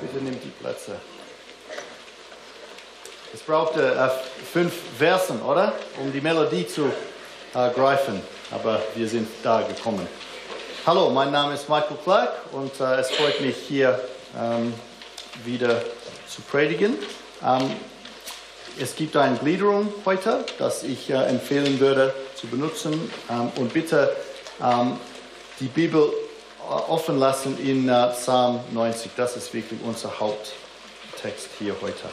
Bitte nimmt die Plätze. Es brauchte äh, fünf Versen, oder? Um die Melodie zu äh, greifen. Aber wir sind da gekommen. Hallo, mein Name ist Michael Clark und äh, es freut mich hier ähm, wieder zu predigen. Ähm, es gibt eine Gliederung heute, das ich äh, empfehlen würde zu benutzen. Ähm, und bitte ähm, die Bibel äh, offen lassen in äh, Psalm 90. Das ist wirklich unser Haupttext hier heute.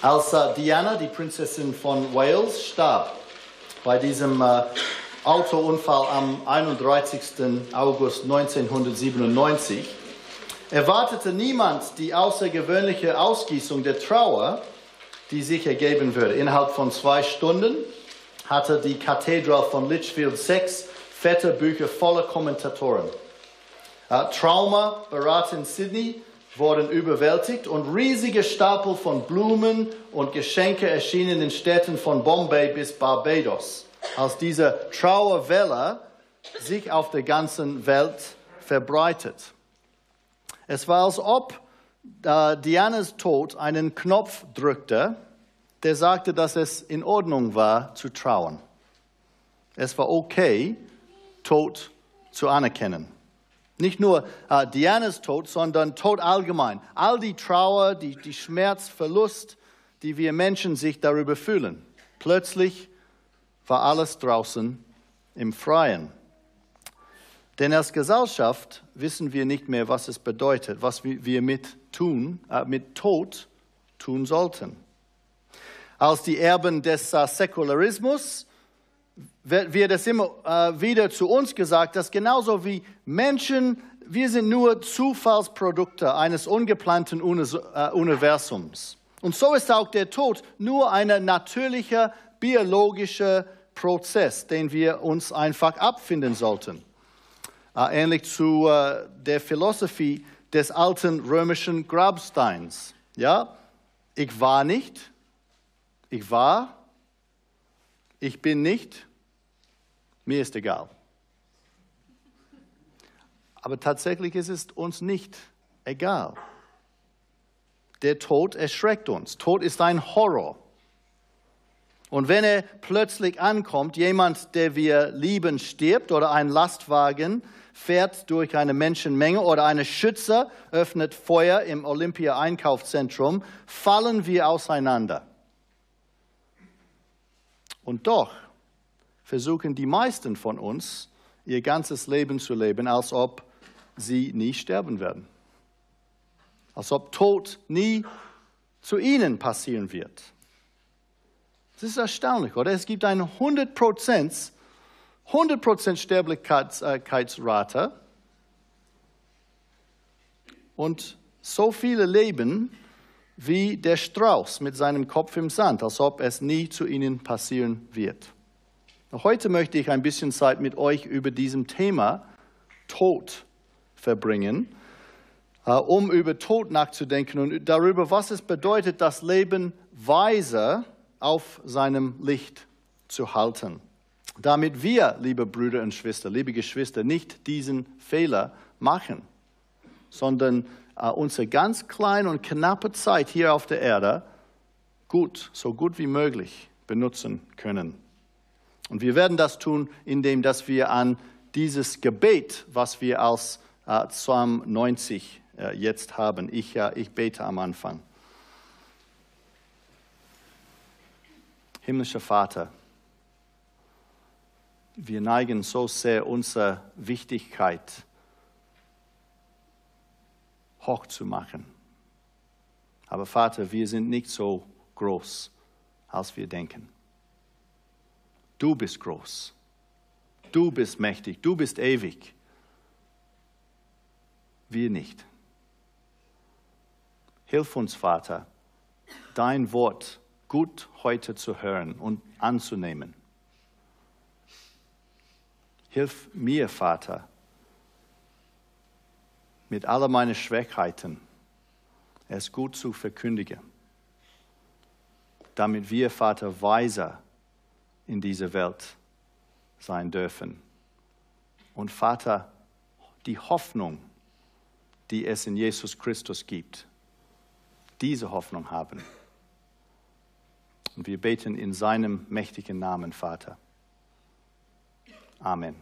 Als äh, Diana, die Prinzessin von Wales, starb bei diesem äh, Autounfall am 31. August 1997, erwartete niemand die außergewöhnliche Ausgießung der Trauer, die sich ergeben würde. Innerhalb von zwei Stunden hatte die Kathedral von Litchfield sechs fette Bücher voller Kommentatoren. Uh, Trauma Berat in Sydney wurden überwältigt und riesige Stapel von Blumen und Geschenke erschienen in Städten von Bombay bis Barbados, als diese Trauerwelle sich auf der ganzen Welt verbreitet. Es war, als ob äh, Dianas Tod einen Knopf drückte, der sagte, dass es in Ordnung war zu trauen. Es war okay, Tod zu anerkennen. Nicht nur äh, Dianas Tod, sondern Tod allgemein. All die Trauer, die, die Schmerz, Verlust, die wir Menschen sich darüber fühlen. Plötzlich war alles draußen im Freien. Denn als Gesellschaft wissen wir nicht mehr, was es bedeutet, was wir mit tun, äh, mit Tod tun sollten. Als die Erben des äh, Säkularismus wird es immer äh, wieder zu uns gesagt, dass genauso wie Menschen, wir sind nur Zufallsprodukte eines ungeplanten äh, Universums. Und so ist auch der Tod nur ein natürlicher biologischer Prozess, den wir uns einfach abfinden sollten. Äh, ähnlich zu der Philosophie des alten römischen Grabsteins. Ja, ich war nicht, ich war, ich bin nicht, mir ist egal. Aber tatsächlich ist es uns nicht egal. Der Tod erschreckt uns. Tod ist ein Horror. Und wenn er plötzlich ankommt, jemand, der wir lieben, stirbt oder ein Lastwagen fährt durch eine Menschenmenge oder eine Schütze öffnet Feuer im Olympia-Einkaufszentrum, fallen wir auseinander. Und doch versuchen die meisten von uns, ihr ganzes Leben zu leben, als ob sie nie sterben werden. Als ob Tod nie zu ihnen passieren wird. Das ist erstaunlich, oder? Es gibt eine 100 Prozent 100% Sterblichkeitsrate und so viele leben wie der Strauß mit seinem Kopf im Sand, als ob es nie zu ihnen passieren wird. Heute möchte ich ein bisschen Zeit mit euch über diesem Thema Tod verbringen, äh, um über Tod nachzudenken und darüber, was es bedeutet, das Leben weise auf seinem Licht zu halten damit wir, liebe Brüder und Schwestern, liebe Geschwister, nicht diesen Fehler machen, sondern äh, unsere ganz kleine und knappe Zeit hier auf der Erde gut, so gut wie möglich benutzen können. Und wir werden das tun, indem dass wir an dieses Gebet, was wir als äh, Psalm 90 äh, jetzt haben, ich, äh, ich bete am Anfang. Himmlischer Vater, wir neigen so sehr unsere Wichtigkeit hoch zu machen. Aber Vater, wir sind nicht so groß, als wir denken. Du bist groß. Du bist mächtig. Du bist ewig. Wir nicht. Hilf uns, Vater, dein Wort gut heute zu hören und anzunehmen. Hilf mir, Vater, mit all meinen Schwächheiten es gut zu verkündigen, damit wir, Vater, weiser in dieser Welt sein dürfen. Und Vater, die Hoffnung die es in Jesus Christus gibt. Diese Hoffnung haben. Und wir beten in seinem mächtigen Namen, Vater. Amen.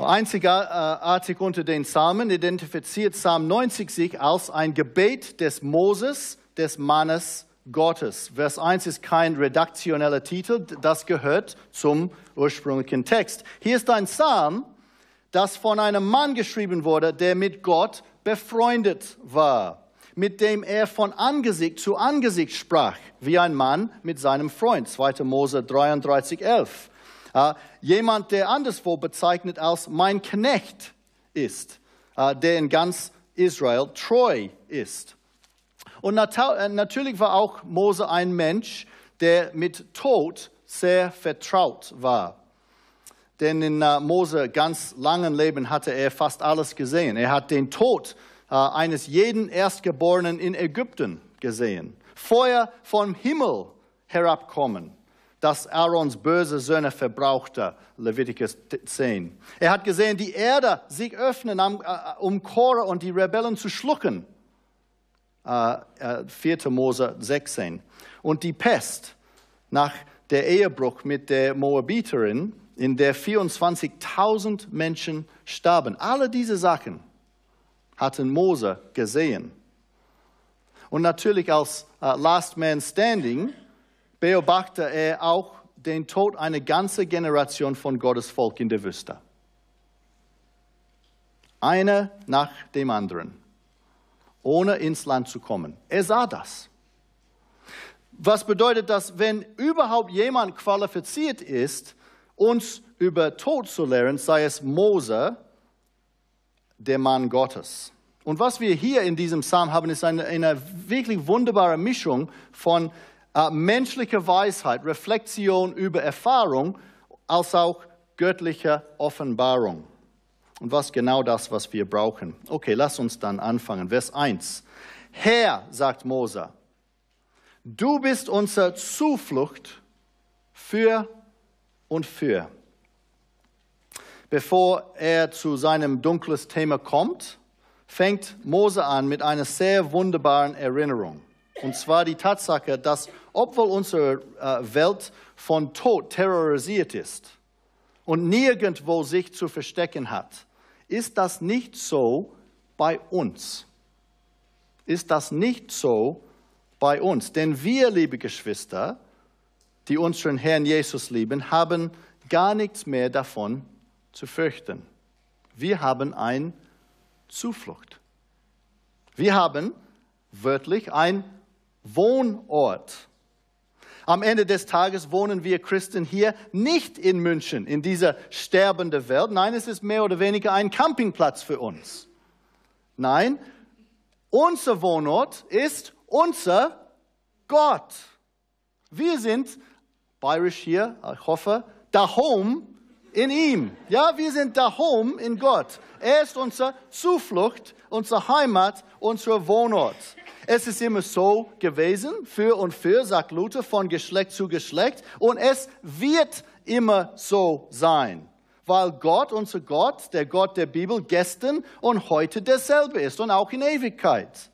Einzigartig unter den Psalmen identifiziert Psalm 90 sich als ein Gebet des Moses, des Mannes Gottes. Vers 1 ist kein redaktioneller Titel, das gehört zum ursprünglichen Text. Hier ist ein Psalm, das von einem Mann geschrieben wurde, der mit Gott befreundet war, mit dem er von Angesicht zu Angesicht sprach, wie ein Mann mit seinem Freund. 2. Mose 33, 11. Uh, jemand, der anderswo bezeichnet als mein Knecht ist, uh, der in ganz Israel treu ist. Und äh, natürlich war auch Mose ein Mensch, der mit Tod sehr vertraut war. Denn in uh, Mose ganz langen Leben hatte er fast alles gesehen. Er hat den Tod eines jeden Erstgeborenen in Ägypten gesehen. Feuer vom Himmel herabkommen das Aarons böse Söhne verbrauchte, Leviticus 10. Er hat gesehen, die Erde sich öffnen, äh, um Chore und die Rebellen zu schlucken, 4. Äh, äh, Mose 16. Und die Pest nach der Ehebruch mit der Moabiterin, in der 24.000 Menschen starben. Alle diese Sachen hatten Mose gesehen. Und natürlich als Last Man Standing beobachte er auch den Tod einer ganzen Generation von Gottes Volk in der Wüste. Einer nach dem anderen, ohne ins Land zu kommen. Er sah das. Was bedeutet das, wenn überhaupt jemand qualifiziert ist, uns über Tod zu lehren, sei es Mose, der Mann Gottes. Und was wir hier in diesem Psalm haben, ist eine, eine wirklich wunderbare Mischung von äh, menschliche Weisheit, Reflexion über Erfahrung, als auch göttliche Offenbarung. Und was genau das, was wir brauchen. Okay, lass uns dann anfangen. Vers 1. Herr, sagt Mose, du bist unsere Zuflucht für und für. Bevor er zu seinem dunkles Thema kommt, fängt Mose an mit einer sehr wunderbaren Erinnerung. Und zwar die Tatsache, dass obwohl unsere äh, Welt von Tod terrorisiert ist und nirgendwo sich zu verstecken hat, ist das nicht so bei uns. Ist das nicht so bei uns? Denn wir, liebe Geschwister, die unseren Herrn Jesus lieben, haben gar nichts mehr davon zu fürchten. Wir haben ein Zuflucht. Wir haben wörtlich ein Wohnort. Am Ende des Tages wohnen wir Christen hier nicht in München, in dieser sterbenden Welt. Nein, es ist mehr oder weniger ein Campingplatz für uns. Nein, unser Wohnort ist unser Gott. Wir sind, bayerisch hier, ich hoffe, daheim in ihm. Ja, wir sind daheim in Gott. Er ist unsere Zuflucht, unsere Heimat, unser Wohnort. Es ist immer so gewesen, für und für, sagt Luther, von Geschlecht zu Geschlecht. Und es wird immer so sein, weil Gott, unser Gott, der Gott der Bibel, gestern und heute derselbe ist und auch in Ewigkeit.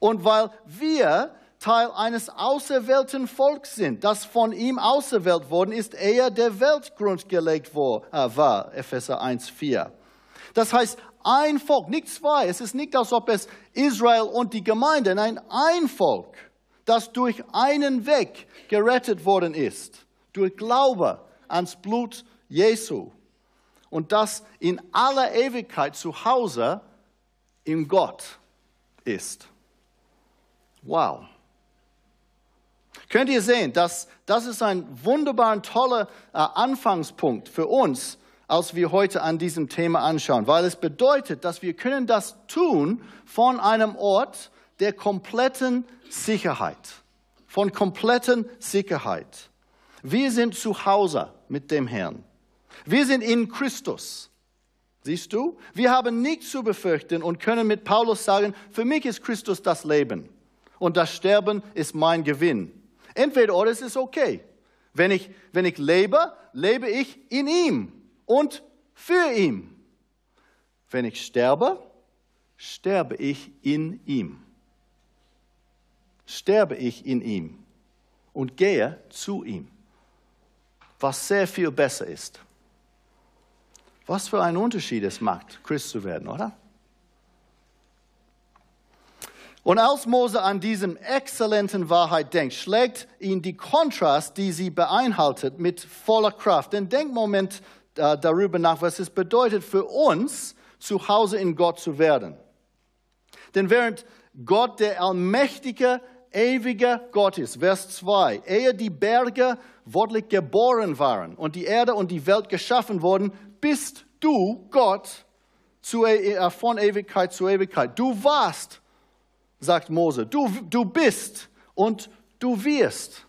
Und weil wir Teil eines auserwählten Volks sind, das von ihm auserwählt worden ist, ehe der Weltgrund gelegt äh, war, Epheser 1,4. Das heißt, ein Volk, nicht zwei. Es ist nicht, als ob es Israel und die Gemeinde, nein, ein Volk, das durch einen Weg gerettet worden ist, durch Glaube ans Blut Jesu und das in aller Ewigkeit zu Hause in Gott ist. Wow. Könnt ihr sehen, dass das ist ein wunderbar toller äh, Anfangspunkt für uns, als wir heute an diesem Thema anschauen, weil es bedeutet, dass wir können das tun von einem Ort der kompletten Sicherheit, von kompletten Sicherheit. Wir sind zu Hause mit dem Herrn. Wir sind in Christus. Siehst du? Wir haben nichts zu befürchten und können mit Paulus sagen, für mich ist Christus das Leben und das Sterben ist mein Gewinn. Entweder oder es ist okay. Wenn ich, wenn ich lebe, lebe ich in ihm und für ihn. wenn ich sterbe, sterbe ich in ihm. Sterbe ich in ihm und gehe zu ihm, was sehr viel besser ist. Was für einen Unterschied es macht, Christ zu werden, oder? Und als Mose an diesem exzellenten Wahrheit denkt, schlägt ihn die Kontrast, die sie beinhaltet, mit voller Kraft. Denn denk Moment äh, darüber nach, was es bedeutet für uns, zu Hause in Gott zu werden. Denn während Gott der allmächtige, ewige Gott ist, Vers 2, ehe die Berge wortlich geboren waren und die Erde und die Welt geschaffen wurden, bist du Gott zu, e, äh, von Ewigkeit zu Ewigkeit. Du warst sagt Mose, du, du bist und du wirst,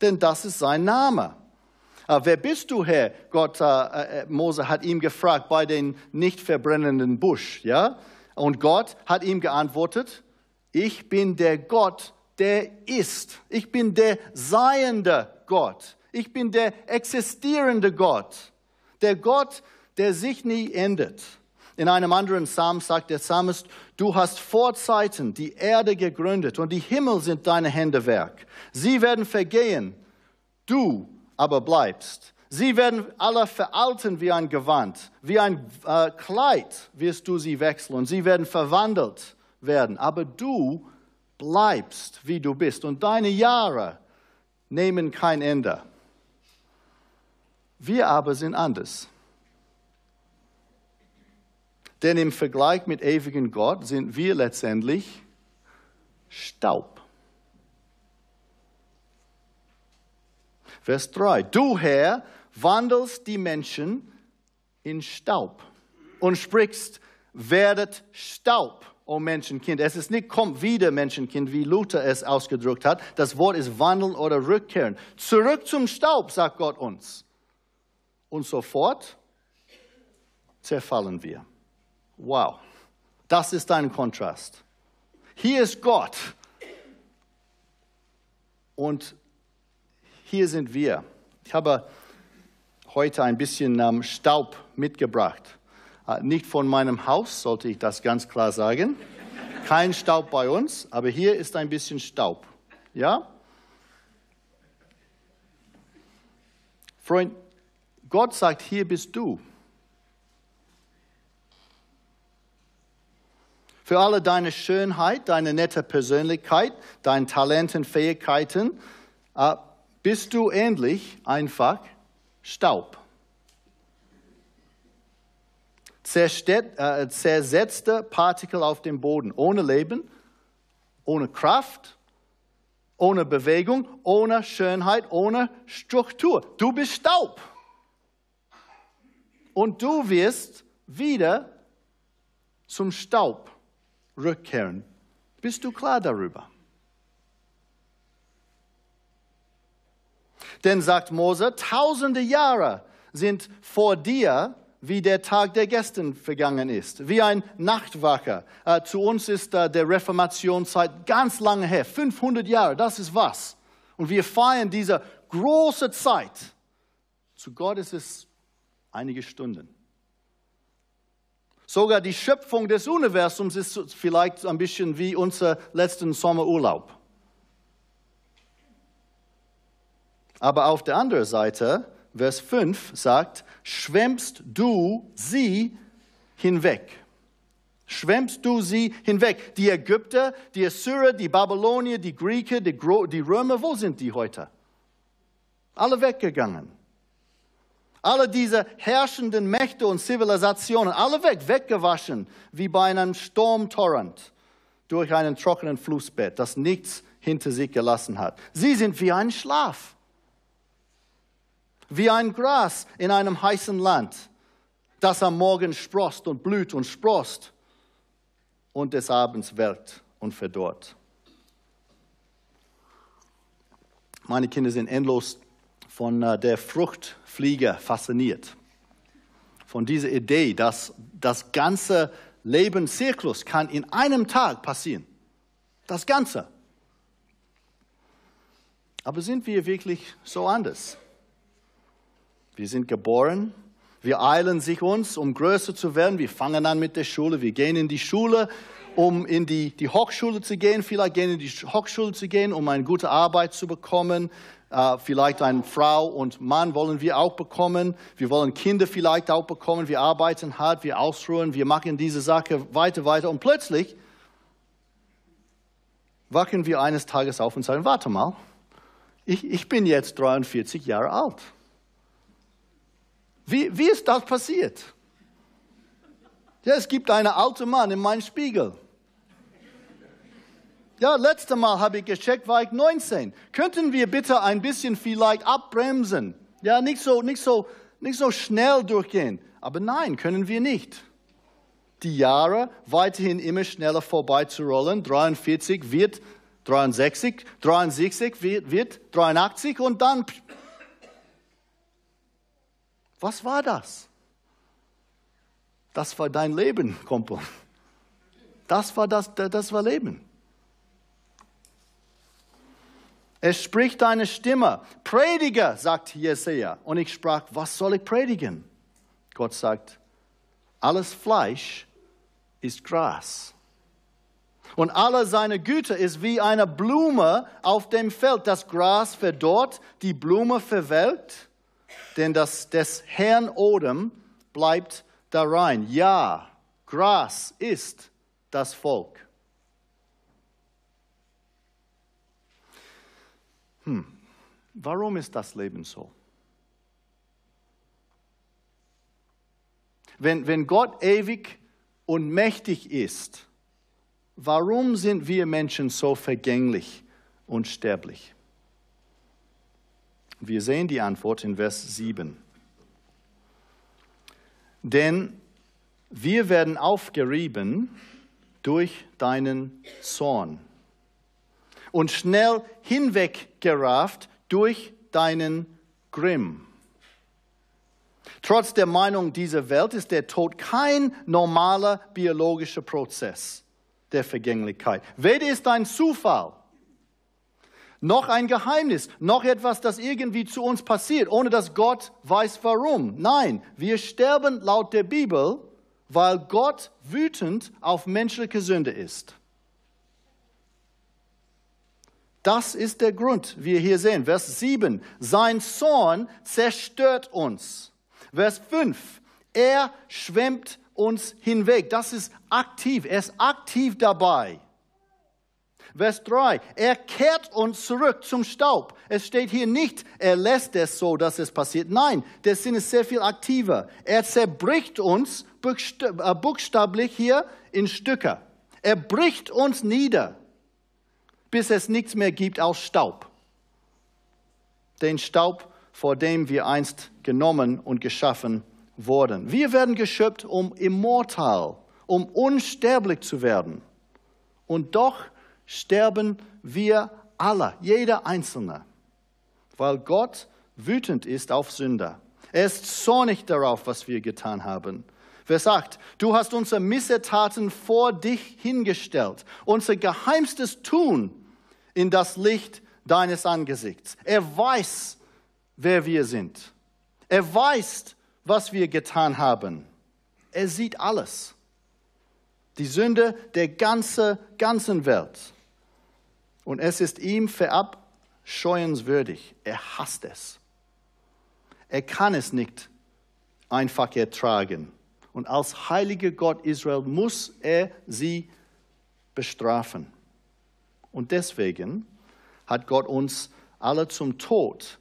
denn das ist sein Name. Aber wer bist du, Herr? Gott, äh, äh, Mose hat ihm gefragt bei den nicht verbrennenden Busch, ja? Und Gott hat ihm geantwortet, ich bin der Gott, der ist. Ich bin der seiende Gott. Ich bin der existierende Gott. Der Gott, der sich nie endet. In einem anderen Psalm sagt der Psalmist, du hast vor Zeiten die Erde gegründet und die Himmel sind deine Hände Werk. Sie werden vergehen, du aber bleibst. Sie werden alle veralten wie ein Gewand, wie ein äh, Kleid wirst du sie wechseln und sie werden verwandelt werden. Aber du bleibst, wie du bist und deine Jahre nehmen kein Ende. Wir aber sind anders. Denn im Vergleich mit ewigen Gott sind wir letztendlich Staub. Vers 3. Du Herr wandelst die Menschen in Staub und sprichst, werdet Staub, o oh Menschenkind. Es ist nicht, kommt wieder Menschenkind, wie Luther es ausgedrückt hat. Das Wort ist wandeln oder rückkehren. Zurück zum Staub, sagt Gott uns. Und sofort zerfallen wir. Wow, das ist ein Kontrast. Hier ist Gott und hier sind wir. Ich habe heute ein bisschen Staub mitgebracht. Äh, nicht von meinem Haus, sollte ich das ganz klar sagen. Kein Staub bei uns, aber hier ist ein bisschen Staub. Ja? Freund, Gott sagt, hier bist du. für alle deine Schönheit, deine nette Persönlichkeit, deine Talenten, Fähigkeiten, äh, bist du ähnlich einfach Staub. Äh, zersetzte Partikel auf dem Boden, ohne Leben, ohne Kraft, ohne Bewegung, ohne Schönheit, ohne Struktur. Du bist Staub. Und du wirst wieder zum Staub rückkehren. Bist du klar darüber? Denn sagt Mose, tausende Jahre sind vor dir wie der Tag der gestern vergangen ist, wie ein Nachtwacher. Äh, zu uns ist äh, der Reformationszeit ganz lange her, 500 Jahre, das ist was. Und wir feiern diese große Zeit. Zu Gott ist es einige Stunden. Sogar die Schöpfung des Universums ist vielleicht ein bisschen wie unser letzten Sommerurlaub. Aber auf der anderen Seite, Vers 5 sagt, schwemmst du sie hinweg. Schwemmst du sie hinweg. Die Ägypter, die Assyrer, die Babylonier, die Griechen, die, die Römer, wo sind die heute? Alle weggegangen. Alle diese herrschenden Mächte und Zivilisationen, alle weg, weggewaschen, wie bei einem Sturmtorrent durch einen trockenen Flussbett, das nichts hinter sich gelassen hat. Sie sind wie ein Schlaf, wie ein Gras in einem heißen Land, das am Morgen sprost und blüht und sprost und des Abends welkt und verdorrt. Meine Kinder sind endlos von äh, der Fruchtfliege fasziniert. Von dieser Idee, dass das ganze Lebenszyklus kann in einem Tag passieren. Das Ganze. Aber sind wir wirklich so anders? Wir sind geboren Wir eilen sich uns, um größer zu werden. Wir fangen an mit der Schule. Wir gehen in die Schule, um in die, die Hochschule zu gehen. Vielleicht gehen in die Hochschule zu gehen, um eine gute Arbeit zu bekommen. Uh, vielleicht eine Frau und Mann wollen wir auch bekommen. Wir wollen Kinder vielleicht auch bekommen. Wir arbeiten hart, wir ausruhen, wir machen diese Sache weiter, weiter. Und plötzlich wachen wir eines Tages auf und sagen, warte mal, ich, ich bin jetzt 43 Jahre alt. Wie, wie ist das passiert? Ja, es gibt einen alten Mann in meinem Spiegel. Ja, letztes Mal habe ich gecheckt, war ich 19. Könnten wir bitte ein bisschen vielleicht abbremsen? Ja, nicht so, nicht so, nicht so schnell durchgehen. Aber nein, können wir nicht. Die Jahre weiterhin immer schneller vorbeizurollen. 43 wird 63, 63 wird, wird 83 und dann. Was war das? Das war dein Leben, Kumpel. Das war das, das war Leben. Es spricht deine Stimme. Predige, sagt Jesaja. Und ich sprach, was soll ich predigen? Gott sagt, alles Fleisch ist Gras. Und alle seine Güte ist wie eine Blume auf dem Feld. Das Gras verdorrt, die Blume verwelkt, denn das des Herrn Odem bleibt da rein. Ja, Gras ist das Volk. Hm, warum ist das Leben so? Wenn, wenn Gott ewig und mächtig ist, warum sind wir Menschen so vergänglich und sterblich? Wir sehen die Antwort in Vers 7. Denn wir werden aufgerieben durch deinen Zorn und schnell hinweggerafft durch deinen Grimm. Trotz der Meinung dieser Welt ist der Tod kein normaler biologischer Prozess der Vergänglichkeit. Weder ist ein Zufall, noch ein Geheimnis, noch etwas, das irgendwie zu uns passiert, ohne dass Gott weiß warum. Nein, wir sterben laut der Bibel, weil Gott wütend auf menschliche Sünde ist. Das ist der Grund, wie wir hier sehen. Vers 7, sein Zorn zerstört uns. Vers 5, er schwemmt uns hinweg. Das ist aktiv, er ist aktiv dabei. Vers 3, er kehrt uns zurück zum Staub. Es steht hier nicht, er lässt es so, dass es passiert. Nein, der Sinn ist sehr viel aktiver. Er zerbricht uns äh, buchstäblich hier in Stücke. Er bricht uns nieder bis es nichts mehr gibt aus Staub. Den Staub, vor dem wir einst genommen und geschaffen wurden. Wir werden geschöpft, um immortal, um unsterblich zu werden. Und doch sterben wir alle, jeder Einzelne, weil Gott wütend ist auf Sünder. Er ist zornig darauf, was wir getan haben. Vers 8, du hast unsere Missetaten vor dich hingestellt, unser geheimstes Tun in das Licht deines Angesichts. Er weiß, wer wir sind. Er weiß, was wir getan haben. Er sieht alles. Die Sünde der ganzen, ganzen Welt. Und es ist ihm verabscheuenswürdig. Er hasst es. Er kann es nicht einfach ertragen. Und als heiliger Gott Israel muss er sie bestrafen. Und deswegen hat Gott uns alle zum Tod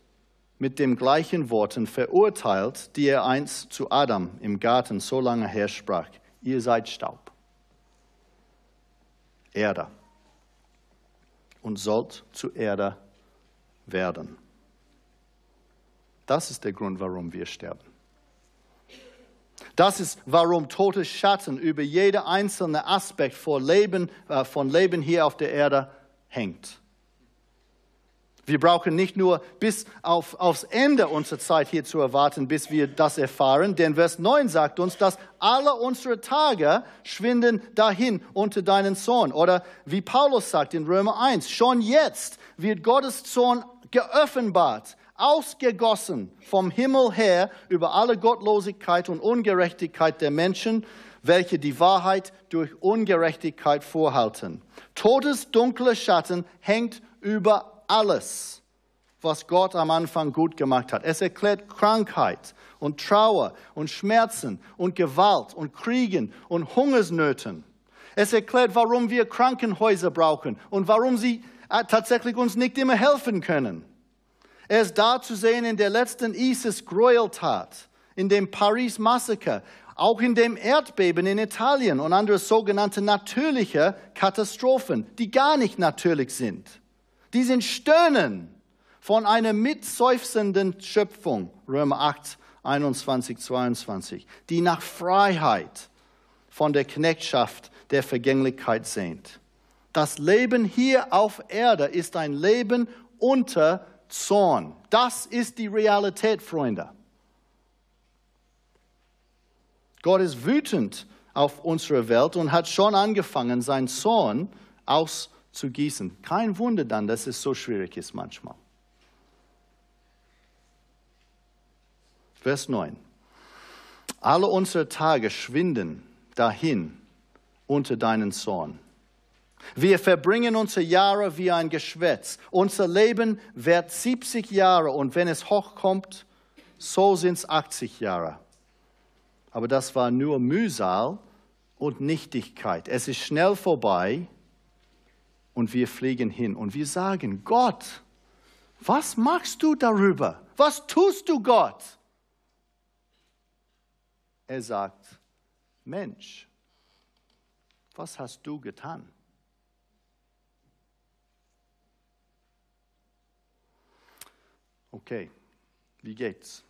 mit den gleichen Worten verurteilt, die er einst zu Adam im Garten so lange her sprach. Ihr seid Staub, Erde und sollt zu Erde werden. Das ist der Grund, warum wir sterben. Das ist, warum tote Schatten über jede einzelne Aspekt von Leben, äh, von Leben hier auf der Erde hängt. Wir brauchen nicht nur bis auf, aufs Ende unserer Zeit hier zu erwarten, bis wir das erfahren, denn Vers 9 sagt uns, dass alle unsere Tage schwinden dahin unter deinen Zorn. Oder wie Paulus sagt in Römer 1, schon jetzt wird Gottes Zorn geoffenbart ausgegossen vom Himmel her über alle Gottlosigkeit und Ungerechtigkeit der Menschen, welche die Wahrheit durch Ungerechtigkeit vorhalten. Todes dunkle Schatten hängt über alles, was Gott am Anfang gut gemacht hat. Es erklärt Krankheit und Trauer und Schmerzen und Gewalt und Kriegen und Hungersnöten. Es erklärt, warum wir Krankenhäuser brauchen und warum sie äh, tatsächlich uns nicht immer helfen können. Er ist da zu sehen in der letzten ISIS-Gräueltat, in dem Paris-Massaker, auch in dem Erdbeben in Italien und andere sogenannte natürliche Katastrophen, die gar nicht natürlich sind. Die sind Stöhnen von einer mitseufzenden Schöpfung, Römer 8, 21, 22, die nach Freiheit von der Knechtschaft der Vergänglichkeit sehnt. Das Leben hier auf Erde ist ein Leben unter Zorn. Das ist die Realität, Freunde. Gott ist wütend auf unsere Welt und hat schon angefangen, seinen Zorn auszugießen. Kein Wunder dann, dass es so schwierig ist manchmal. Vers 9. Alle unsere Tage schwinden dahin unter deinen Zorn. Wir verbringen unsere Jahre wie ein Geschwätz. Unser Leben wird 70 Jahre und wenn es hochkommt, so sind es 80 Jahre. Aber das war nur Mühsal und Nichtigkeit. Es ist schnell vorbei und wir fliegen hin und wir sagen, Gott, was machst du darüber? Was tust du, Gott? Er sagt, Mensch, was hast du getan? Okay, wie geht's?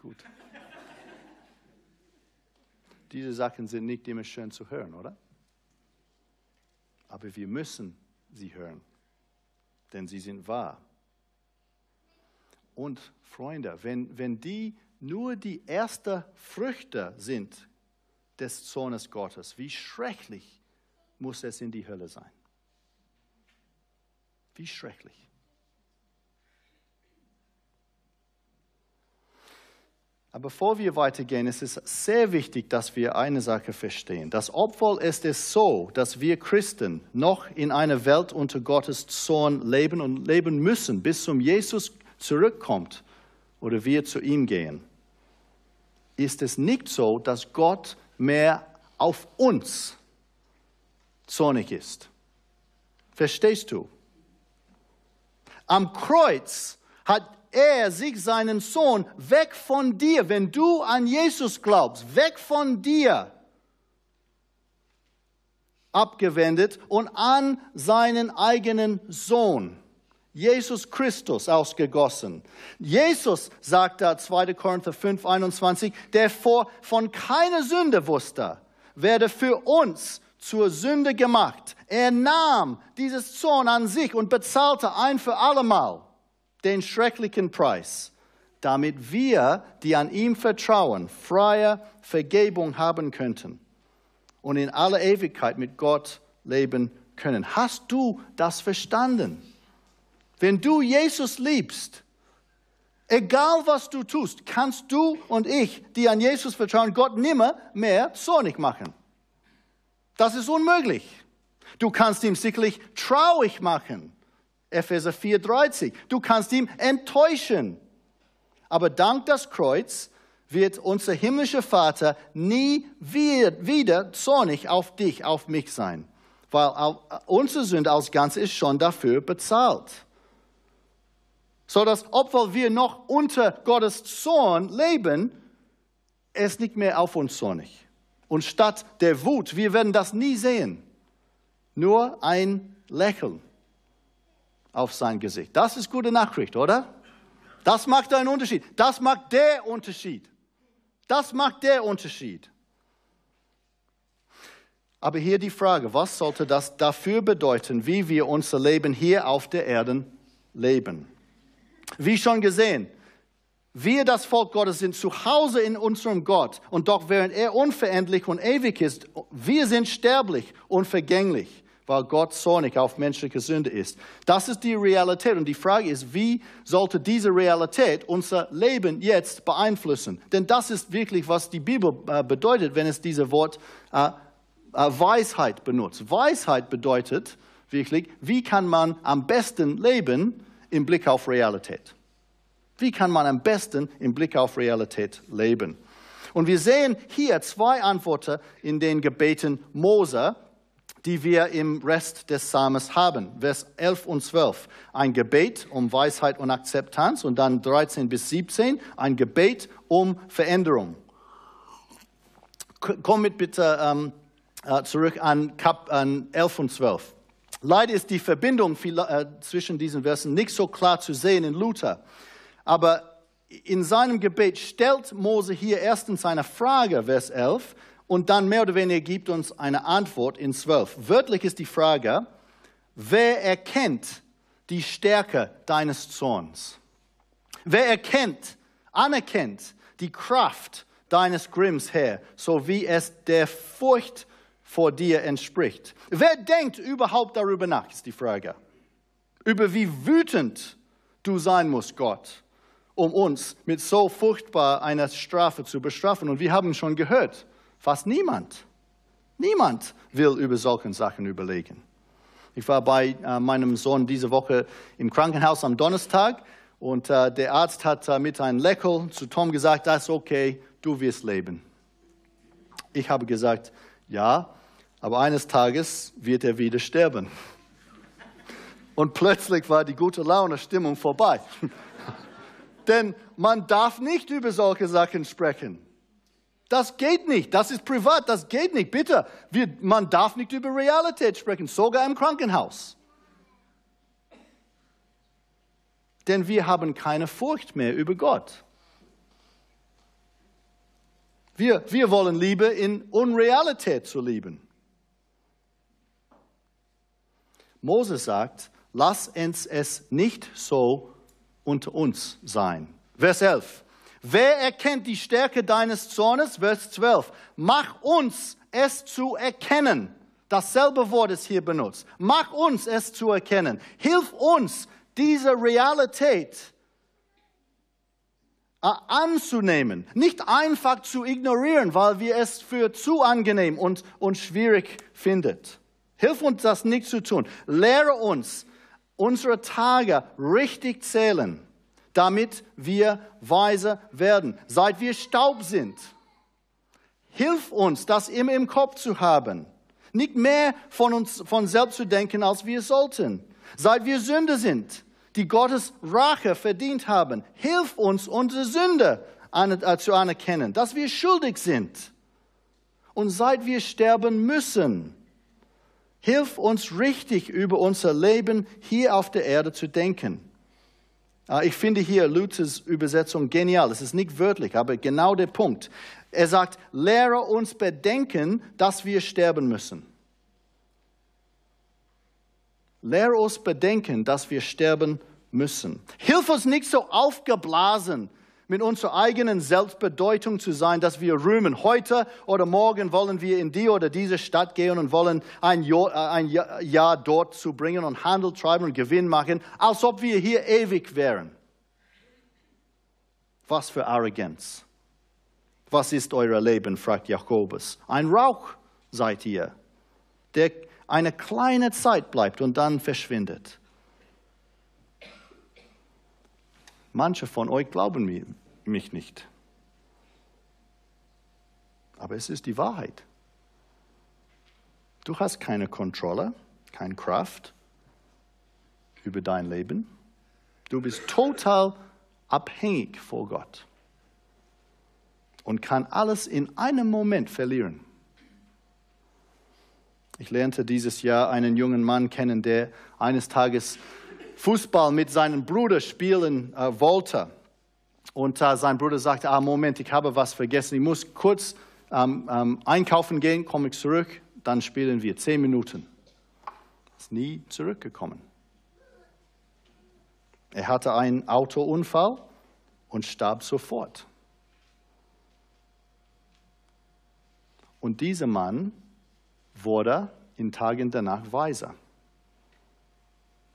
Gut. Diese Sachen sind nicht immer schön zu hören, oder? Aber wir müssen sie hören, denn sie sind wahr. Und Freunde, wenn, wenn die nur die ersten Früchte sind des Zornes Gottes, wie schrecklich muss es in die Hölle sein? Wie schrecklich. Aber bevor wir weitergehen, ist es sehr wichtig, dass wir eine Sache verstehen. Obwohl es ist so, dass wir Christen noch in einer Welt unter Gottes Zorn leben und leben müssen, bis zum Jesus zurückkommt oder wir zu ihm gehen, ist es nicht so, dass Gott mehr auf uns zornig ist. Verstehst du? Am Kreuz hat er sich seinen Sohn weg von dir, wenn du an Jesus glaubst, weg von dir abgewendet und an seinen eigenen Sohn, Jesus Christus, ausgegossen. Jesus sagt da 2. Korinther 5, 21, der vor, von keiner Sünde wusste, werde für uns zur Sünde gemacht. Er nahm dieses Zorn an sich und bezahlte ein für allemal den schrecklichen Preis, damit wir, die an ihm vertrauen, freie Vergebung haben könnten und in aller Ewigkeit mit Gott leben können. Hast du das verstanden? Wenn du Jesus liebst, egal was du tust, kannst du und ich, die an Jesus vertrauen, Gott nimmer mehr zornig machen. Das ist unmöglich. Du kannst ihn sicherlich traurig machen. Epheser 4,30. Du kannst ihn enttäuschen. Aber dank das Kreuz wird unser himmlischer Vater nie wieder zornig auf dich, auf mich sein. Weil unsere Sünde als Ganze ist schon dafür bezahlt. So dass, obwohl wir noch unter Gottes Zorn leben, es nicht mehr auf uns zornig. Und statt der Wut, wir werden das nie sehen. Nur ein Lächeln auf sein Gesicht. Das ist gute Nachricht, oder? Das macht einen Unterschied. Das macht der Unterschied. Das macht der Unterschied. Aber hier die Frage, was sollte das dafür bedeuten, wie wir unser Leben hier auf der Erde leben? Wie schon gesehen, wir, das Volk Gottes, sind zu Hause in unserem Gott. Und doch, während er unveränderlich und ewig ist, wir sind sterblich und vergänglich. Weil Gott zornig auf menschliche Sünde ist. Das ist die Realität. Und die Frage ist, wie sollte diese Realität unser Leben jetzt beeinflussen? Denn das ist wirklich, was die Bibel äh, bedeutet, wenn es dieses Wort äh, äh, Weisheit benutzt. Weisheit bedeutet wirklich, wie kann man am besten leben im Blick auf Realität? Wie kann man am besten im Blick auf Realität leben? Und wir sehen hier zwei Antworten in den Gebeten Mose, die wir im Rest des Psalms haben. Vers 11 und 12. Ein Gebet um Weisheit und Akzeptanz und dann 13 bis 17 ein Gebet um Veränderung. Komm mit bitte ähm, äh, zurück an, Kap, an 11 und 12. Leider ist die Verbindung viel, äh, zwischen diesen Versen nicht so klar zu sehen in Luther. Aber in seinem Gebet stellt Mose hier erstens eine Frage, Vers 11, und dann mehr oder weniger gibt uns eine Antwort in 12. Wörtlich ist die Frage, wer erkennt die Stärke deines Zorns? Wer erkennt, anerkennt die Kraft deines Grimms, Herr, so wie es der Furcht vor dir entspricht? Wer denkt überhaupt darüber nach, ist die Frage. Über wie wütend du sein musst, Gott um uns mit so furchtbar einer Strafe zu bestrafen. Und wir haben schon gehört, fast niemand, niemand will über solche Sachen überlegen. Ich war bei äh, meinem Sohn diese Woche im Krankenhaus am Donnerstag und äh, der Arzt hat äh, mit einem Lächeln zu Tom gesagt, das ist okay, du wirst leben. Ich habe gesagt, ja, aber eines Tages wird er wieder sterben. Und plötzlich war die gute Laune Stimmung vorbei. Denn man darf nicht über solche Sachen sprechen. Das geht nicht. Das ist privat. Das geht nicht. Bitte. Wir, man darf nicht über Realität sprechen, sogar im Krankenhaus. Denn wir haben keine Furcht mehr über Gott. Wir, wir wollen lieber in Unrealität zu lieben. Moses sagt, lass uns es nicht so unter uns sein. Vers 11. Wer erkennt die Stärke deines Zornes? Vers 12. Mach uns es zu erkennen. Dasselbe Wort ist hier benutzt. Mach uns es zu erkennen. Hilf uns, diese Realität anzunehmen, nicht einfach zu ignorieren, weil wir es für zu angenehm und, und schwierig finden. Hilf uns, das nicht zu tun. Lehre uns, unsere Tage richtig zählen, damit wir weise werden. Seit wir Staub sind, hilf uns, das immer im Kopf zu haben. Nicht mehr von uns von selbst zu denken, als wir sollten. Seit wir Sünde sind, die Gottes Rache verdient haben, hilf uns, unsere Sünde äh, zu anerkennen, dass wir schuldig sind. Und seit wir sterben müssen, Hilf uns richtig über unser Leben hier auf der Erde zu denken. Ah, ich finde hier Luthers Übersetzung genial. Es ist nicht wörtlich, aber genau der Punkt. Er sagt, lehre uns bedenken, dass wir sterben müssen. Lehre uns bedenken, dass wir sterben müssen. Hilf uns nicht so aufgeblasen mit unserer eigenen Selbstbedeutung zu sein, dass wir rühmen. Heute oder morgen wollen wir in die oder diese Stadt gehen und wollen ein Jahr, äh, ein Jahr dort zu bringen und Handel treiben und Gewinn machen, als ob wir hier ewig wären. Was für Arroganz. Was ist euer Leben, fragt Jakobus. Ein Rauch seid ihr, der eine kleine Zeit bleibt und dann verschwindet. Manche von euch glauben mich nicht. Aber es ist die Wahrheit. Du hast keine Kontrolle, keine Kraft über dein Leben. Du bist total abhängig vor Gott und kann alles in einem Moment verlieren. Ich lernte dieses Jahr einen jungen Mann kennen, der eines Tages Fußball mit seinem Bruder spielen äh, wollte. Und äh, sein Bruder sagte, ah, Moment, ich habe was vergessen, ich muss kurz ähm, ähm, einkaufen gehen, komme ich zurück, dann spielen wir zehn Minuten. Ist nie zurückgekommen. Er hatte einen Autounfall und starb sofort. Und dieser Mann wurde in Tagen danach weiser.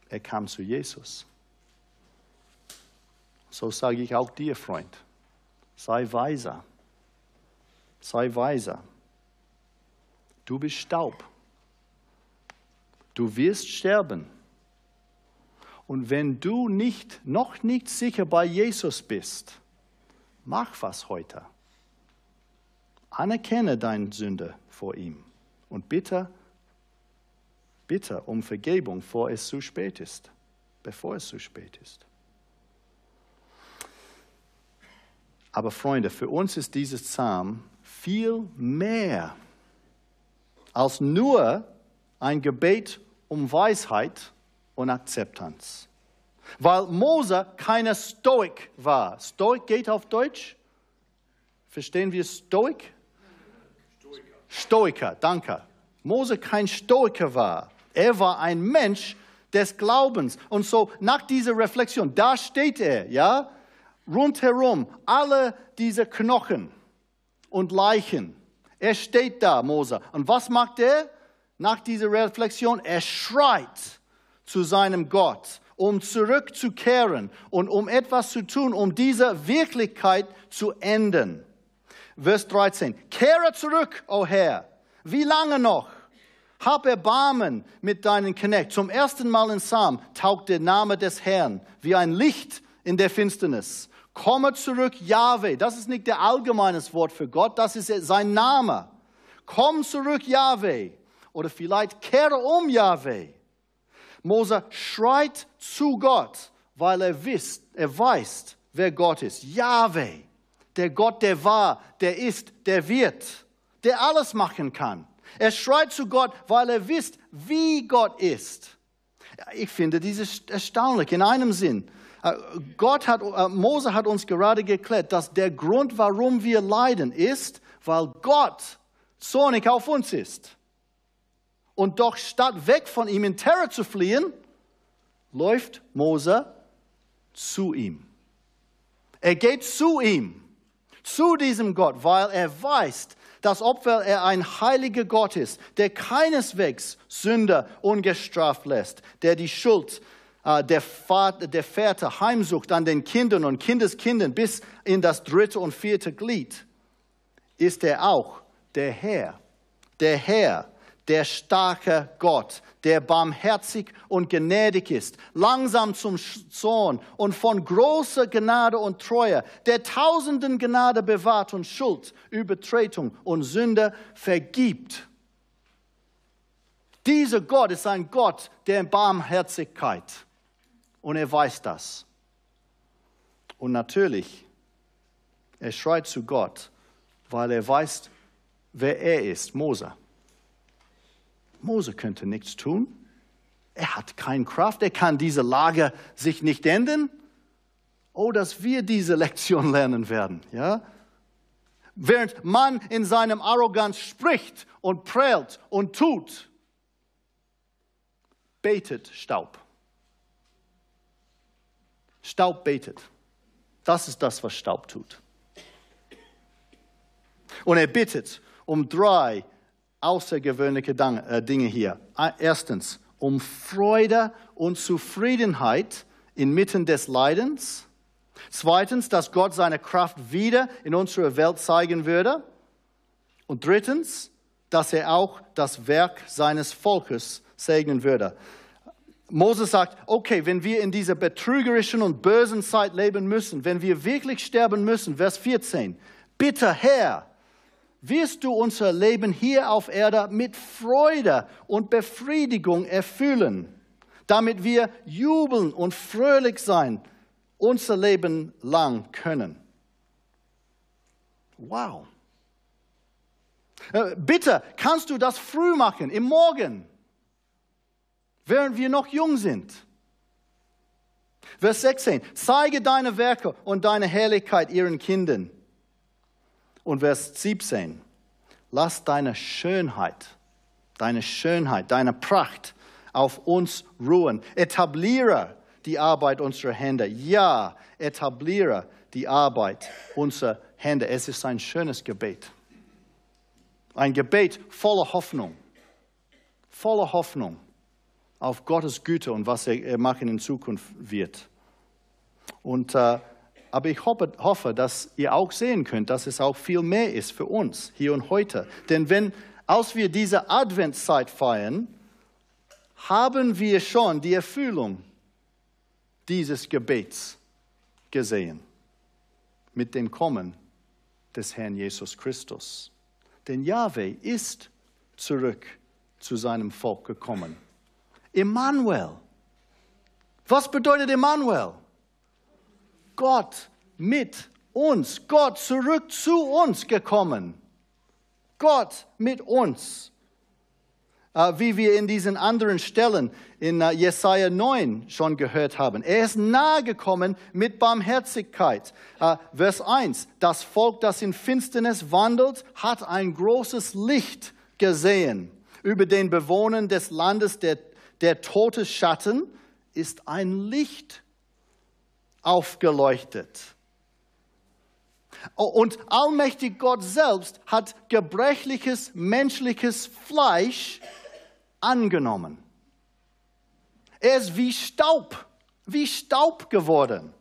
Er kam zu Jesus. So sage ich auch dir, Freund, sei weiser. Sei weiser. Du bist Staub. Du wirst sterben. Und wenn du nicht, noch nicht sicher bei Jesus bist, mach was heute. Anerkenne deine Sünde vor ihm und bitte, bitte um Vergebung, bevor es zu spät ist. Bevor es zu spät ist. Aber Freunde, für uns ist dieses Psalm viel mehr als nur ein Gebet um Weisheit und Akzeptanz. Weil Mose keine Stoik war. Stoik geht auf Deutsch? Verstehen wir Stoik? Stoiker. Stoiker, danke. Mose kein Stoiker war. Er war ein Mensch des Glaubens. Und so nach dieser Reflexion, da steht er, ja, rundherum, alle diese Knochen und Leichen. Er steht da, Mose. Und was macht er nach dieser Reflexion? Er schreit zu seinem Gott, um zurückzukehren und um etwas zu tun, um diese Wirklichkeit zu ändern. Vers 13. Kehre zurück, o oh Herr. Wie lange noch? Hab Erbarmen mit deinen Knecht. Zum ersten Mal in Psalm taucht der Name des Herrn wie ein Licht in der Finsternis. Komme zurück, Yahweh. Das ist nicht der allgemeines Wort für Gott, das ist sein Name. Komm zurück, Yahweh. Oder vielleicht kehre um, Yahweh. Mose schreit zu Gott, weil er, wisst, er weiß, wer Gott ist. Yahweh, der Gott, der war, der ist, der wird, der alles machen kann. Er schreit zu Gott, weil er wisst, wie Gott ist. Ich finde dieses erstaunlich in einem Sinn. Äh, Gott hat, äh, Mose hat uns gerade geklärt, dass der Grund, warum wir leiden, ist, weil Gott zornig auf uns ist. Und doch statt weg von ihm in Terror zu fliehen, läuft Mose zu ihm. Er geht zu ihm, zu diesem Gott, weil er weiß, dass obwohl er ein heiliger Gott ist, der keineswegs Sünder ungestraft lässt, der die Schuld äh, der, Vater, der Väter heimsucht an den Kindern und Kindeskindern bis in das dritte und vierte Glied, ist er auch der Herr, der Herr, der starke Gott, der barmherzig und gnädig ist, langsam zum Zorn und von großer Gnade und Treue, der tausenden Gnade bewahrt und Schuld, Übertretung und Sünde vergibt. Dieser Gott ist ein Gott der Barmherzigkeit. Und er weiß das. Und natürlich, er schreit zu Gott, weil er weiß, wer er ist, Mose. Mose könnte nichts tun. Er hat keine Kraft, er kann diese Lage sich nicht ändern. Oh, dass wir diese Lektion lernen werden, ja? Während man in seinem Arroganz spricht und prellt und tut, betet Staub. Staub betet. Das ist das, was Staub tut. Und er bittet um drei außergewöhnliche äh, Dinge hier. Erstens, um Freude und Zufriedenheit inmitten des Leidens. Zweitens, dass Gott seine Kraft wieder in unserer Welt zeigen würde. Und drittens, dass er auch das Werk seines Volkes segnen würde. Moses sagt, okay, wenn wir in dieser betrügerischen und bösen Zeit leben müssen, wenn wir wirklich sterben müssen, Vers 14, bitte Herr, wirst du unser Leben hier auf Erde mit Freude und Befriedigung erfüllen, damit wir jubeln und fröhlich sein unser Leben lang können. Wow. Äh, bitte, kannst du das früh machen, im Morgen? während wir noch jung sind. Vers 16, zeige deine Werke und deine Herrlichkeit ihren Kindern. Und Vers 17, lass deine Schönheit, deine Schönheit, deine Pracht auf uns ruhen. Etabliere die Arbeit unserer Hände. Ja, etabliere die Arbeit unserer Hände. Es ist ein schönes Gebet. Ein Gebet voller Hoffnung voller Hoffnung auf Gottes Güte und was er machen in Zukunft wird. Und, äh, aber ich hoffe, hoffe, dass ihr auch sehen könnt, dass es auch viel mehr ist für uns hier und heute. Denn wenn, als wir diese Adventszeit feiern, haben wir schon die Erfüllung dieses Gebets gesehen mit dem Kommen des Herrn Jesus Christus. Denn Yahweh ist zurück zu seinem Volk gekommen. Emmanuel. Was bedeutet Emmanuel? Gott mit uns, Gott zurück zu uns gekommen. Gott mit uns. Äh, wie wir in diesen anderen Stellen in äh, Jesaja 9 schon gehört haben. Er ist nahe gekommen mit Barmherzigkeit. Äh, Vers 1. Das Volk, das in Finsternis wandelt, hat ein großes Licht gesehen. Über den Bewohnern des Landes der, der Todesschatten ist ein Licht aufgeleuchtet. Und allmächtig Gott selbst hat gebrechliches menschliches Fleisch angenommen. Er ist wie Staub, wie Staub geworden.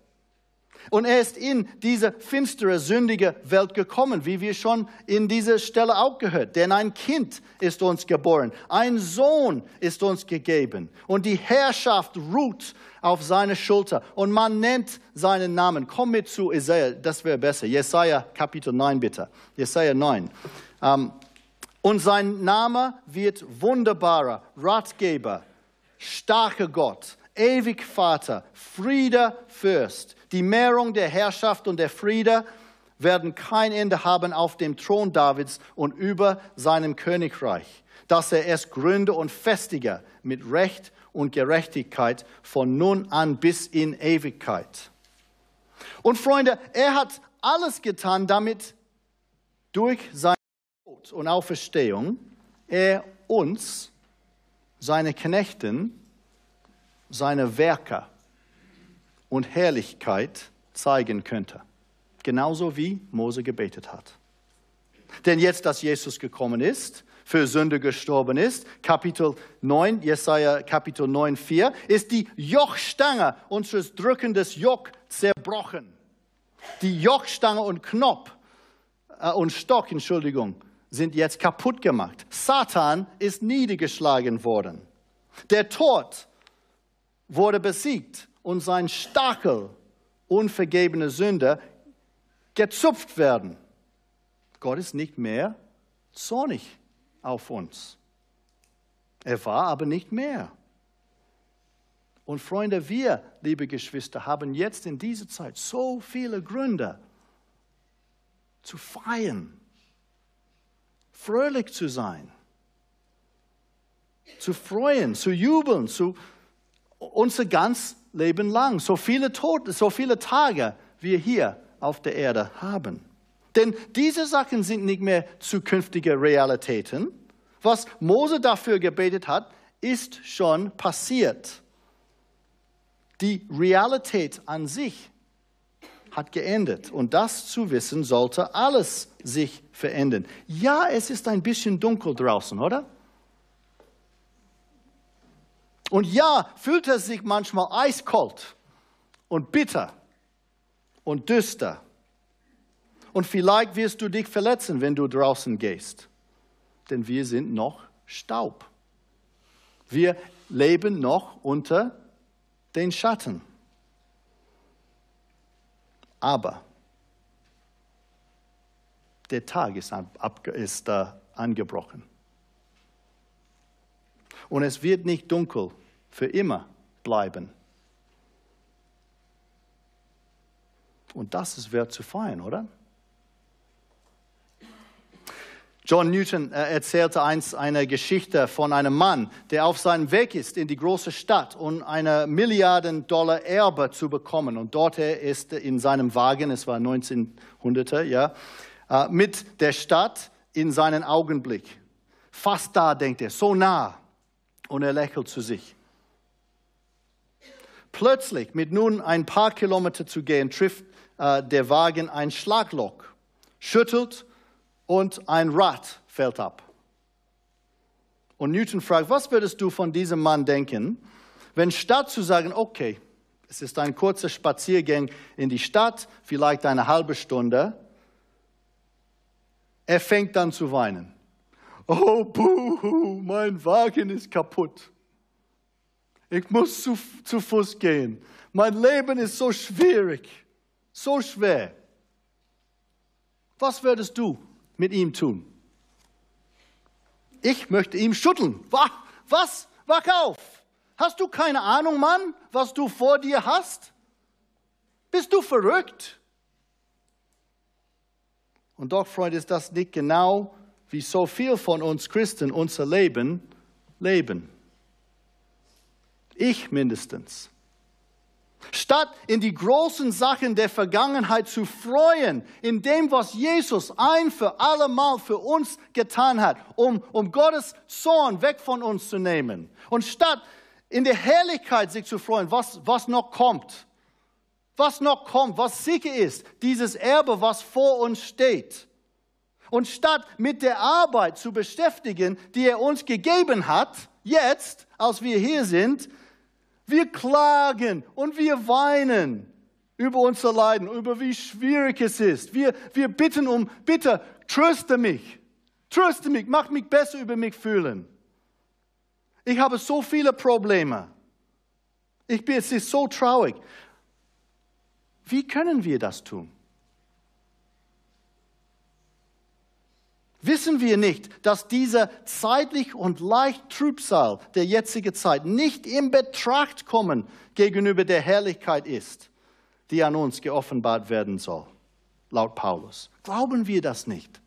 Und er ist in diese finstere, sündige Welt gekommen, wie wir schon in dieser Stelle auch gehört. Denn ein Kind ist uns geboren, ein Sohn ist uns gegeben. Und die Herrschaft ruht auf seine Schulter. Und man nennt seinen Namen. Komm mit zu Isaiah, das wäre besser. Jesaja Kapitel 9, bitte. Jesaja 9. Ähm, und sein Name wird wunderbarer, Ratgeber, starker Gott, ewig Vater, Friede Fürst. Die Mehrung der Herrschaft und der Friede werden kein Ende haben auf dem Thron Davids und über seinem Königreich, dass er es gründe und festige mit Recht und Gerechtigkeit von nun an bis in Ewigkeit. Und Freunde, er hat alles getan, damit durch sein Tod und Auferstehung er uns, seine Knechten, seine Werke und Herrlichkeit zeigen könnte. Genauso wie Mose gebetet hat. Denn jetzt, dass Jesus gekommen ist, für Sünde gestorben ist, Kapitel 9, Jesaja Kapitel 9, 4, ist die Jochstange unseres drückendes Joch zerbrochen. Die Jochstange und Knopf äh, und Stock, Entschuldigung, sind jetzt kaputt gemacht. Satan ist niedergeschlagen worden. Der Tod wurde besiegt und sein Stachel, unvergebene Sünde, gezupft werden. Gott ist nicht mehr zornig auf uns. Er war aber nicht mehr. Und Freunde, wir, liebe Geschwister, haben jetzt in dieser Zeit so viele Gründe zu feiern, fröhlich zu sein, zu freuen, zu jubeln, zu unser ganz Leben lang. So viele Tote, so viele Tage wir hier auf der Erde haben. Denn diese Sachen sind nicht mehr zukünftige Realitäten. Was Mose dafür gebetet hat, ist schon passiert. Die Realität an sich hat geendet. Und das zu wissen, sollte alles sich verändern. Ja, es ist ein bisschen dunkel draußen, oder? Und ja, fühlt es sich manchmal eiskalt und bitter und düster. Und vielleicht wirst du dich verletzen, wenn du draußen gehst. Denn wir sind noch Staub. Wir leben noch unter den Schatten. Aber der Tag ist, ab, ist äh, angebrochen. Und es wird nicht dunkel für immer bleiben. Und das ist wert zu feiern, oder? John Newton äh, erzählte einst eine Geschichte von einem Mann, der auf seinem Weg ist in die große Stadt, um eine Milliarden Dollar Erbe zu bekommen. Und dort ist er in seinem Wagen, es war 1900er, ja, äh, mit der Stadt in seinen Augenblick. Fast da, denkt er, so nah. Und er lächelt zu sich. Plötzlich, mit nun ein paar Kilometer zu gehen, trifft äh, der Wagen ein Schlagloch, schüttelt und ein Rad fällt ab. Und Newton fragt, was würdest du von diesem Mann denken, wenn statt zu sagen, okay, es ist ein kurzer Spaziergang in die Stadt, vielleicht eine halbe Stunde, er fängt dann zu weinen. Oh, buhu, mein Wagen ist kaputt. Ich muss zu, zu Fuß gehen. Mein Leben ist so schwierig, so schwer. Was würdest du mit ihm tun? Ich möchte ihm schütteln. Was? Wach auf! Hast du keine Ahnung, Mann, was du vor dir hast? Bist du verrückt? Und doch, Freunde, ist das nicht genau wie so viel von uns Christen unser Leben leben. Ich mindestens. Statt in die großen Sachen der Vergangenheit zu freuen, in dem, was Jesus ein für alle Mal für uns getan hat, um, um Gottes Zorn weg von uns zu nehmen. Und statt in der Herrlichkeit sich zu freuen, was, was noch kommt, was noch kommt, was sicher ist, dieses Erbe, was vor uns steht. Und statt mit der Arbeit zu beschäftigen, die er uns gegeben hat, jetzt, als wir hier sind, wir klagen und wir weinen über unser Leiden, über wie schwierig es ist. Wir, wir bitten um, bitte, tröste mich, tröste mich, mach mich besser über mich fühlen. Ich habe so viele Probleme. Ich bin, es ist so traurig. Wie können wir das tun? Wissen wir nicht, dass dieser zeitlich und leicht Trübsal der jetzigen Zeit nicht in Betracht kommen gegenüber der Herrlichkeit ist, die an uns geoffenbart werden soll, laut Paulus? Glauben wir das nicht?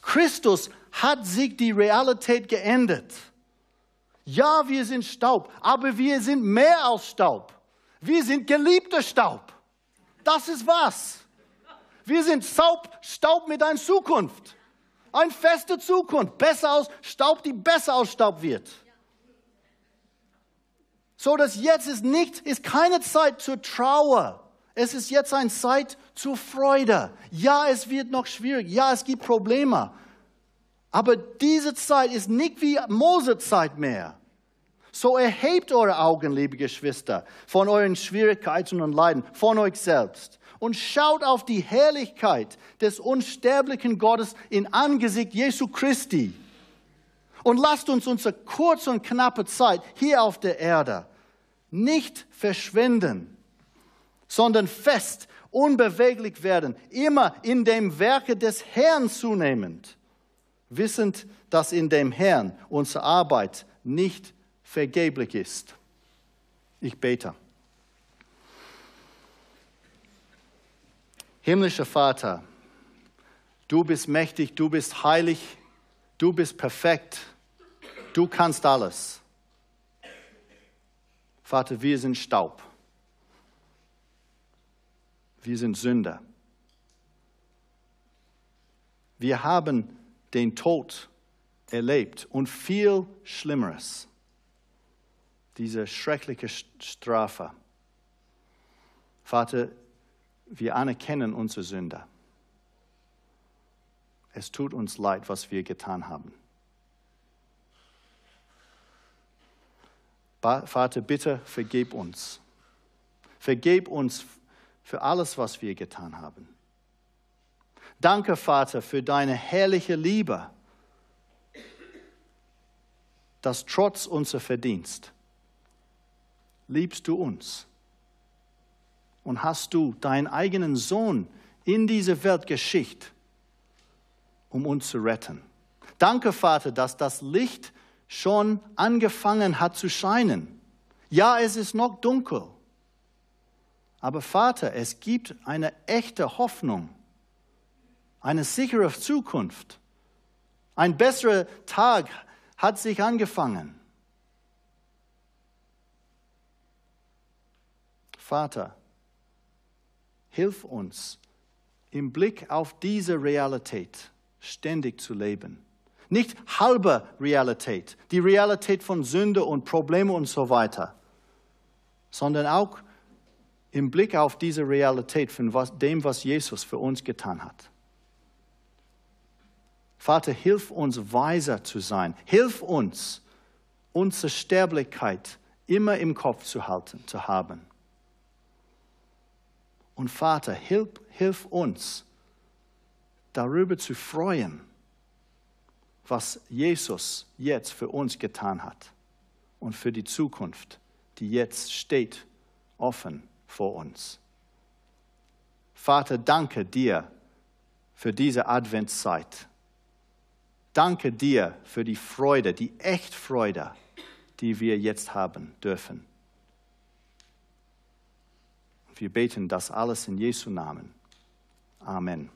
Christus hat sich die Realität geändert. Ja, wir sind Staub, aber wir sind mehr als Staub. Wir sind geliebter Staub. Das ist was. Wir sind Staub, Staub mit einer Zukunft. Eine feste Zukunft. Besser aus Staub, die besser aus Staub wird. So dass jetzt ist nicht, ist keine Zeit zur Trauer. Es ist jetzt eine Zeit zur Freude. Ja, es wird noch schwierig. Ja, es gibt Probleme. Aber diese Zeit ist nicht wie Mose-Zeit mehr. So erhebt eure Augen, liebe Geschwister, von euren Schwierigkeiten und Leiden, von euch selbst und schaut auf die Herrlichkeit des unsterblichen Gottes in Angesicht Jesu Christi. Und lasst uns unsere kurze und knappe Zeit hier auf der Erde nicht verschwenden, sondern fest, unbeweglich werden, immer in dem Werke des Herrn zunehmend, wissend, dass in dem Herrn unsere Arbeit nicht vergeblich ist. Ich bete. Himmlischer Vater, du bist mächtig, du bist heilig, du bist perfekt, du kannst alles. Vater, wir sind Staub. Wir sind Sünder. Wir haben den Tod erlebt und viel Schlimmeres. Diese schreckliche Strafe. Vater, wir anerkennen unsere Sünde. Es tut uns leid, was wir getan haben. Vater, bitte vergib uns. Vergib uns für alles, was wir getan haben. Danke, Vater, für deine herrliche Liebe, dass trotz unser Verdienst liebst du uns und hast du deinen eigenen Sohn in diese Welt geschickt, um uns zu retten. Danke, Vater, dass das Licht schon angefangen hat zu scheinen. Ja, es ist noch dunkel. Aber Vater, es gibt eine echte Hoffnung, eine sichere Zukunft. Ein besserer Tag hat sich angefangen. Vater, Hilf uns, im Blick auf diese Realität ständig zu leben. Nicht halbe Realität, die Realität von Sünde und Probleme und so weiter, sondern auch im Blick auf diese Realität von was, dem, was Jesus für uns getan hat. Vater, hilf uns weiser zu sein. Hilf uns, unsere Sterblichkeit immer im Kopf zu halten, zu haben. Und Vater, hilf, hilf uns, darüber zu freuen, was Jesus jetzt für uns getan hat und für die Zukunft, die jetzt steht, offen vor uns. Vater, danke dir für diese Adventszeit. Danke dir für die Freude, die echt Freude, die wir jetzt haben dürfen. Wir beten das alles in Jesu Namen. Amen.